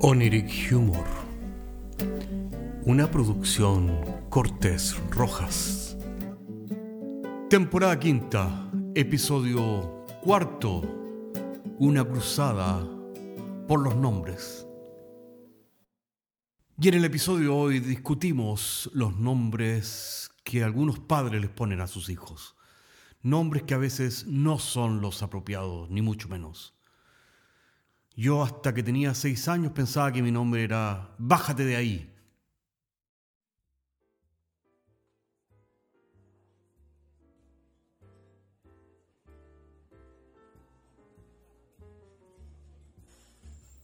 Oniric Humor. Una producción Cortés Rojas. Temporada quinta, episodio cuarto. Una cruzada por los nombres. Y en el episodio de hoy discutimos los nombres que algunos padres les ponen a sus hijos. Nombres que a veces no son los apropiados, ni mucho menos. Yo hasta que tenía seis años pensaba que mi nombre era Bájate de ahí.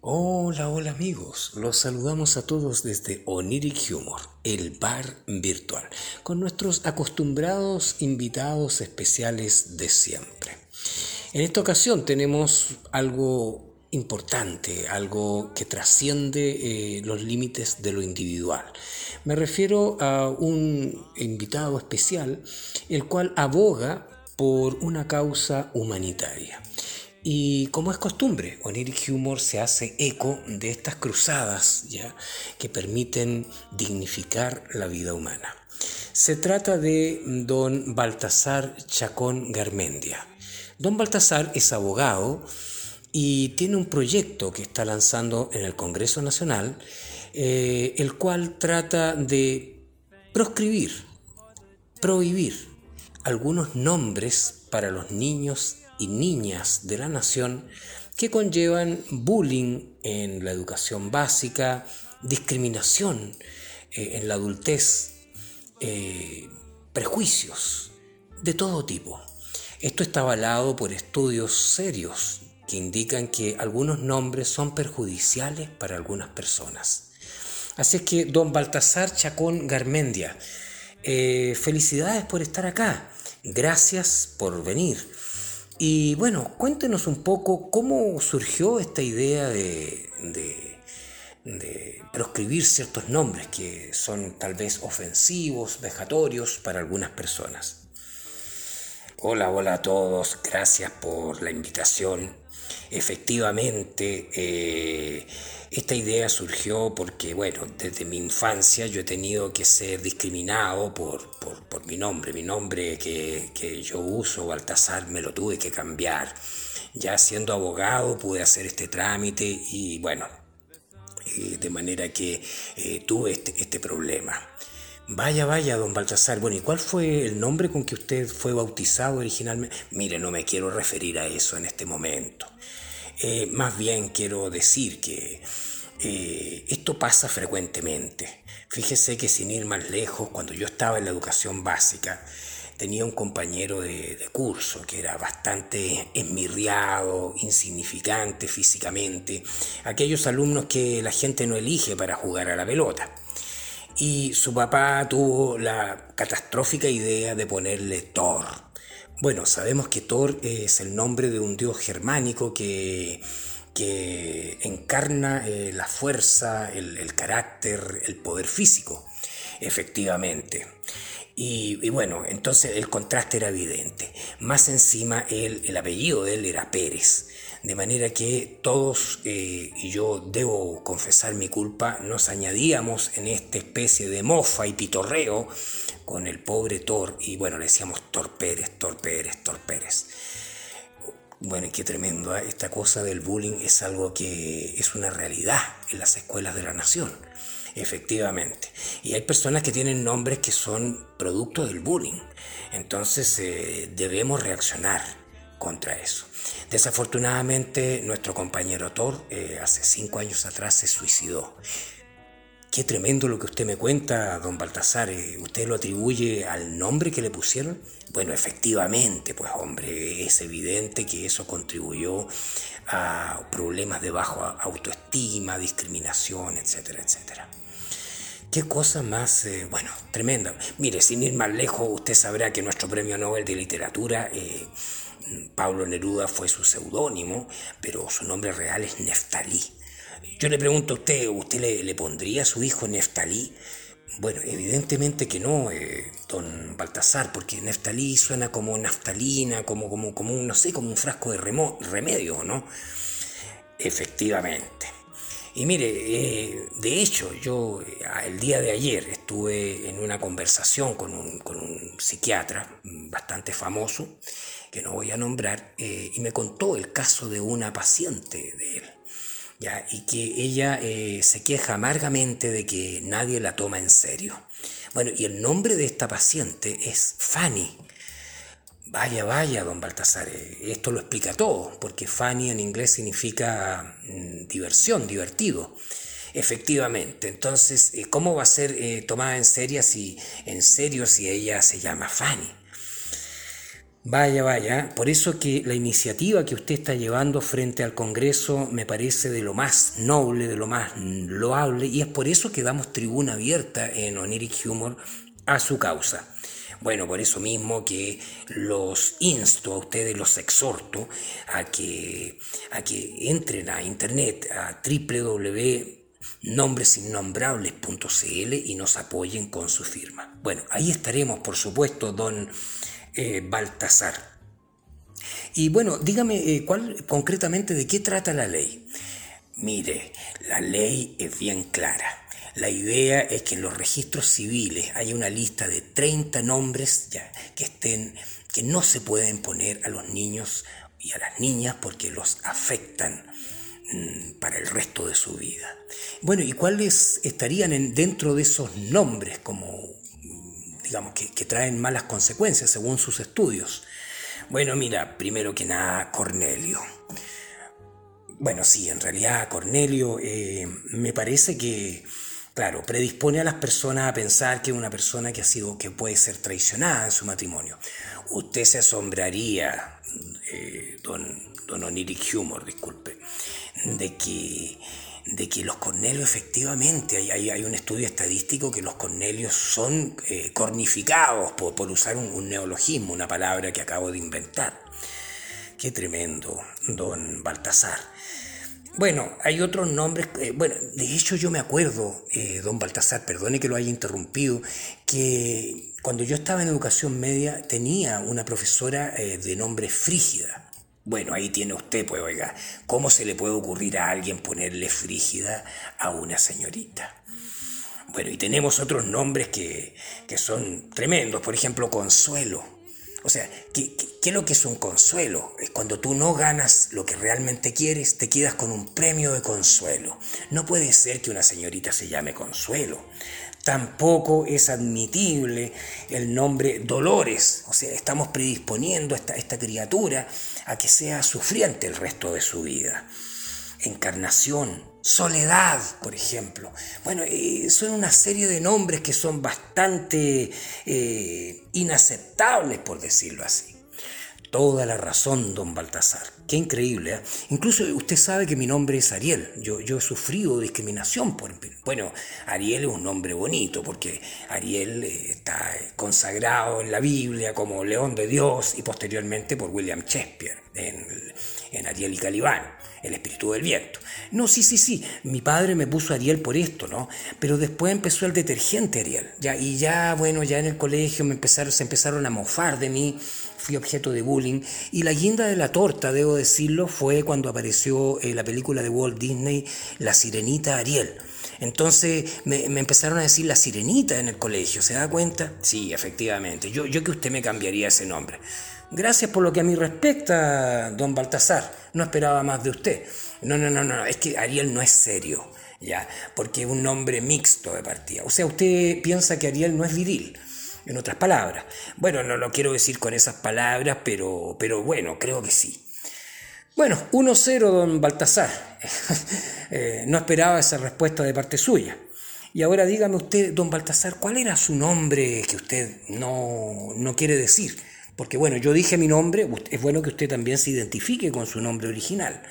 Hola, hola amigos, los saludamos a todos desde Oniric Humor, el bar virtual, con nuestros acostumbrados invitados especiales de siempre. En esta ocasión tenemos algo importante, algo que trasciende eh, los límites de lo individual. Me refiero a un invitado especial, el cual aboga por una causa humanitaria. Y como es costumbre, Oniric Humor se hace eco de estas cruzadas ¿ya? que permiten dignificar la vida humana. Se trata de don Baltasar Chacón Garmendia. Don Baltasar es abogado, y tiene un proyecto que está lanzando en el Congreso Nacional, eh, el cual trata de proscribir, prohibir algunos nombres para los niños y niñas de la nación que conllevan bullying en la educación básica, discriminación eh, en la adultez, eh, prejuicios de todo tipo. Esto está avalado por estudios serios que indican que algunos nombres son perjudiciales para algunas personas. Así es que, don Baltasar Chacón Garmendia, eh, felicidades por estar acá, gracias por venir. Y bueno, cuéntenos un poco cómo surgió esta idea de, de proscribir ciertos nombres que son tal vez ofensivos, vejatorios para algunas personas. Hola, hola a todos, gracias por la invitación. Efectivamente, eh, esta idea surgió porque, bueno, desde mi infancia yo he tenido que ser discriminado por, por, mi nombre. Mi nombre que, que, yo uso, Baltasar, me lo tuve que cambiar. Ya siendo abogado pude hacer este trámite y, bueno, eh, de manera que eh, tuve este, este problema. Vaya, vaya, don Baltasar. Bueno, ¿y cuál fue el nombre con que usted fue bautizado originalmente? Mire, no me quiero referir a eso en este momento. Eh, más bien quiero decir que eh, esto pasa frecuentemente. Fíjese que sin ir más lejos, cuando yo estaba en la educación básica, tenía un compañero de, de, curso que era bastante esmirriado, insignificante físicamente, aquellos alumnos que la gente no elige para jugar a la pelota y su papá tuvo la catastrófica idea de ponerle Thor. Bueno, sabemos que Thor es el nombre de un dios germánico que, que encarna eh, la fuerza, el, carácter, el poder físico, efectivamente. Y, bueno, entonces el contraste era evidente. Más encima, el apellido de él era Pérez. De manera que todos, eh, y yo debo confesar mi culpa, nos añadíamos en esta especie de mofa y pitorreo con el pobre Thor, y bueno, le decíamos Thor Pérez, Thor Pérez, Thor Pérez. Bueno, qué tremendo, ¿eh? esta cosa del bullying es algo que es una realidad en las escuelas de la nación, efectivamente. Y hay personas que tienen nombres que son producto del bullying, entonces eh, debemos reaccionar contra eso. Desafortunadamente, nuestro compañero Thor eh, hace cinco años atrás se suicidó. Qué tremendo lo que usted me cuenta, don Baltasar. Eh, ¿Usted lo atribuye al nombre que le pusieron? Bueno, efectivamente, pues hombre, es evidente que eso contribuyó a problemas de bajo autoestima, discriminación, etcétera, etcétera. Qué cosa más, eh, bueno, tremenda. Mire, sin ir más lejos, usted sabrá que nuestro premio Nobel de Literatura Pablo Neruda fue su seudónimo, pero su nombre real es Neftalí. Yo le pregunto a usted, ¿usted le, pondría a su hijo Neftalí? Bueno, evidentemente que no, eh, don Baltasar, porque Neftalí suena como naftalina, como, como, como un, no sé, como un frasco de remedio, ¿no? Efectivamente. Y mire, eh, de hecho, yo eh, el día de ayer estuve en una conversación con un, con un psiquiatra bastante famoso, que no voy a nombrar, eh, y me contó el caso de una paciente de él. ¿ya? Y que ella se queja amargamente de que nadie la toma en serio. Bueno, y el nombre de esta paciente es Fanny. Vaya, vaya, don Baltasar, eh, esto lo explica todo, porque funny en inglés significa mm, diversión, divertido. Efectivamente, entonces, eh, ¿cómo va a ser eh, tomada en serio si, en serio si ella se llama Fanny? Vaya, vaya, por eso que la iniciativa que usted está llevando frente al Congreso me parece de lo más noble, de lo más loable, y es por eso que damos tribuna abierta en Oniric Humor a su causa. Bueno, por eso mismo que los insto a ustedes, los exhorto a que, a que entren a internet, a www.nombresinnombrables.cl y nos apoyen con su firma. Bueno, ahí estaremos, por supuesto, don eh, Baltasar. Y bueno, dígame eh, cuál concretamente de qué trata la ley. Mire, la ley es bien clara. La idea es que en los registros civiles haya una lista de 30 nombres ya, que, estén, que no se pueden poner a los niños y a las niñas porque los afectan mm, para el resto de su vida. Bueno, ¿y cuáles estarían dentro de esos nombres como, digamos, que, traen malas consecuencias según sus estudios? Bueno, mira, primero que nada, Cornelio. Bueno, sí, en realidad Cornelio eh, me parece que Claro, predispone a las personas a pensar que una persona que ha sido, que puede ser traicionada en su matrimonio. Usted se asombraría, eh, don, don Oniric Humor, disculpe, de que, de que los cornelios efectivamente, hay, hay, un estudio estadístico que los cornelios son eh, cornificados, por, por usar un, neologismo, una palabra que acabo de inventar. Qué tremendo, don Baltasar. Bueno, hay otros nombres, eh, bueno, de hecho yo me acuerdo, eh, don Baltasar, perdone que lo haya interrumpido, que cuando yo estaba en educación media tenía una profesora de nombre Frígida. Bueno, ahí tiene usted, pues oiga, ¿cómo se le puede ocurrir a alguien ponerle Frígida a una señorita? Bueno, y tenemos otros nombres que, que son tremendos, por ejemplo, Consuelo. O sea, ¿qué, es lo que es un consuelo? Es cuando tú no ganas lo que realmente quieres, te quedas con un premio de consuelo. No puede ser que una señorita se llame consuelo. Tampoco es admitible el nombre Dolores. O sea, estamos predisponiendo a esta, esta criatura a que sea sufriente el resto de su vida. Encarnación, Soledad, por ejemplo. Bueno, eh, son una serie de nombres que son bastante eh, inaceptables, por decirlo así. Toda la razón, don Baltasar. Qué increíble. ¿eh? Incluso usted sabe que mi nombre es Ariel. Yo, yo he sufrido discriminación por... Bueno, Ariel es un nombre bonito porque Ariel está consagrado en la Biblia como León de Dios y posteriormente por William Shakespeare en, en Ariel y Calibán el espíritu del viento. No, sí, sí, sí, mi padre me puso Ariel por esto, ¿no? Pero después empezó el detergente Ariel, ya, y ya, bueno, ya en el colegio me empezaron, se empezaron a mofar de mí, fui objeto de bullying, y la guinda de la torta, debo decirlo, fue cuando apareció eh, la película de Walt Disney, La Sirenita Ariel. Entonces me, empezaron a decir la sirenita en el colegio, ¿se da cuenta? Sí, efectivamente, yo, yo que usted me cambiaría ese nombre. Gracias por lo que a mí respecta, don Baltasar. No esperaba más de usted. No, no, no, no, es que Ariel no es serio, ya, porque es un nombre mixto de partida. O sea, usted piensa que Ariel no es viril, en otras palabras. Bueno, no lo quiero decir con esas palabras, pero, pero bueno, creo que sí. Bueno, 1-0, don Baltasar. Eh, no esperaba esa respuesta de parte suya. Y ahora dígame usted, don Baltasar, ¿cuál era su nombre que usted no, no quiere decir? Porque bueno, yo dije mi nombre, es bueno que usted también se identifique con su nombre original.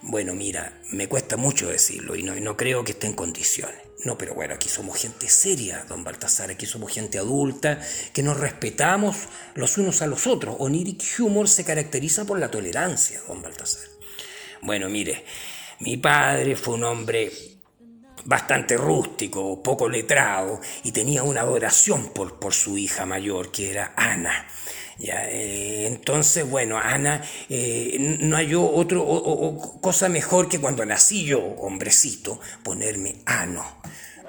Bueno, mira, me cuesta mucho decirlo y no, no creo que esté en condiciones. No, pero bueno, aquí somos gente seria, don Baltasar, aquí somos gente adulta, que nos respetamos los unos a los otros. Oniric Humor se caracteriza por la tolerancia, don Baltasar. Bueno, mire, mi padre fue un hombre bastante rústico, poco letrado, y tenía una adoración por, por su hija mayor, que era Ana. Ya, eh, entonces, bueno, Ana eh, no hay otro cosa mejor que cuando nací yo, hombrecito, ponerme ano.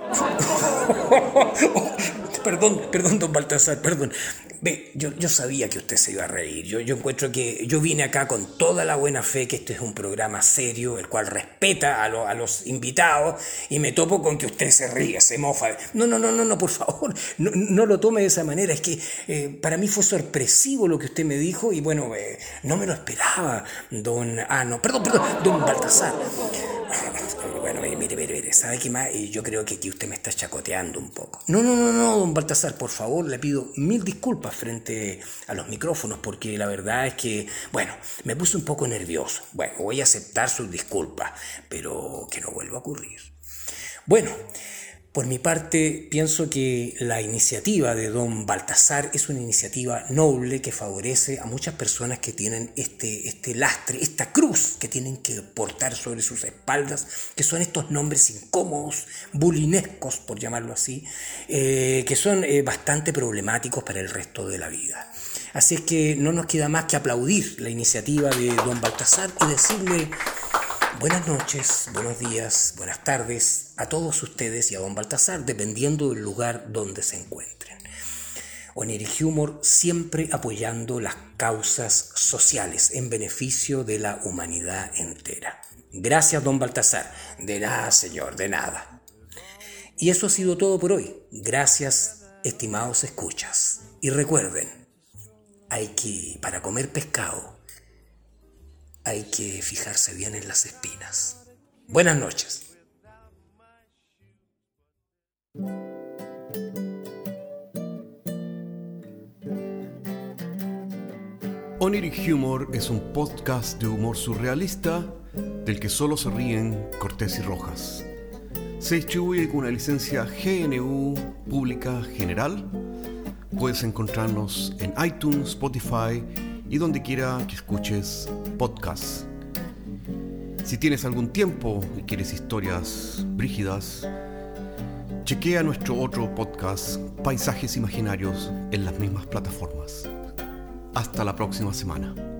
perdón, perdón, don Baltasar, perdón. Ve, yo, yo, sabía que usted se iba a reír. Yo, yo encuentro que yo vine acá con toda la buena fe que este es un programa serio, el cual respeta a, los invitados, y me topo con que usted se ríe, se mofa. No, no, no, no, no, por favor, no, no lo tome de esa manera. Es que eh, para mí fue sorpresivo lo que usted me dijo, y bueno, eh, no me lo esperaba, don. Ah, no, perdón, perdón, don Baltasar. Bueno, mire, mire, mire, ¿sabe qué más? Yo creo que aquí usted me está chacoteando un poco. No, no, no, no, don Baltasar, por favor, le pido mil disculpas frente a los micrófonos, porque la verdad es que, bueno, me puse un poco nervioso. Bueno, voy a aceptar sus disculpas, pero que no vuelva a ocurrir. Bueno, por mi parte, pienso que la iniciativa de don Baltasar es una iniciativa noble que favorece a muchas personas que tienen este, este lastre, esta cruz que tienen que portar sobre sus espaldas, que son estos nombres incómodos, bulinescos, por llamarlo así, eh, que son eh, bastante problemáticos para el resto de la vida. Así es que no nos queda más que aplaudir la iniciativa de don Baltasar y decirle Buenas noches, buenos días, buenas tardes a todos ustedes y a don Baltasar, dependiendo del lugar donde se encuentren. Oniric Humor siempre apoyando las causas sociales en beneficio de la humanidad entera. Gracias, don Baltasar. De nada, señor, de nada. Y eso ha sido todo por hoy. Gracias, estimados escuchas. Y recuerden, hay que, para comer pescado, hay que fijarse bien en las espinas. Buenas noches. Oniric Humor es un podcast de humor surrealista del que solo se ríen Cortés y Rojas. Se distribuye con una licencia GNU Pública General. Puedes encontrarnos en iTunes, Spotify y donde quiera que escuches podcasts. Si tienes algún tiempo y quieres historias brígidas, chequea nuestro otro podcast, Paisajes Imaginarios, en las mismas plataformas. Hasta la próxima semana.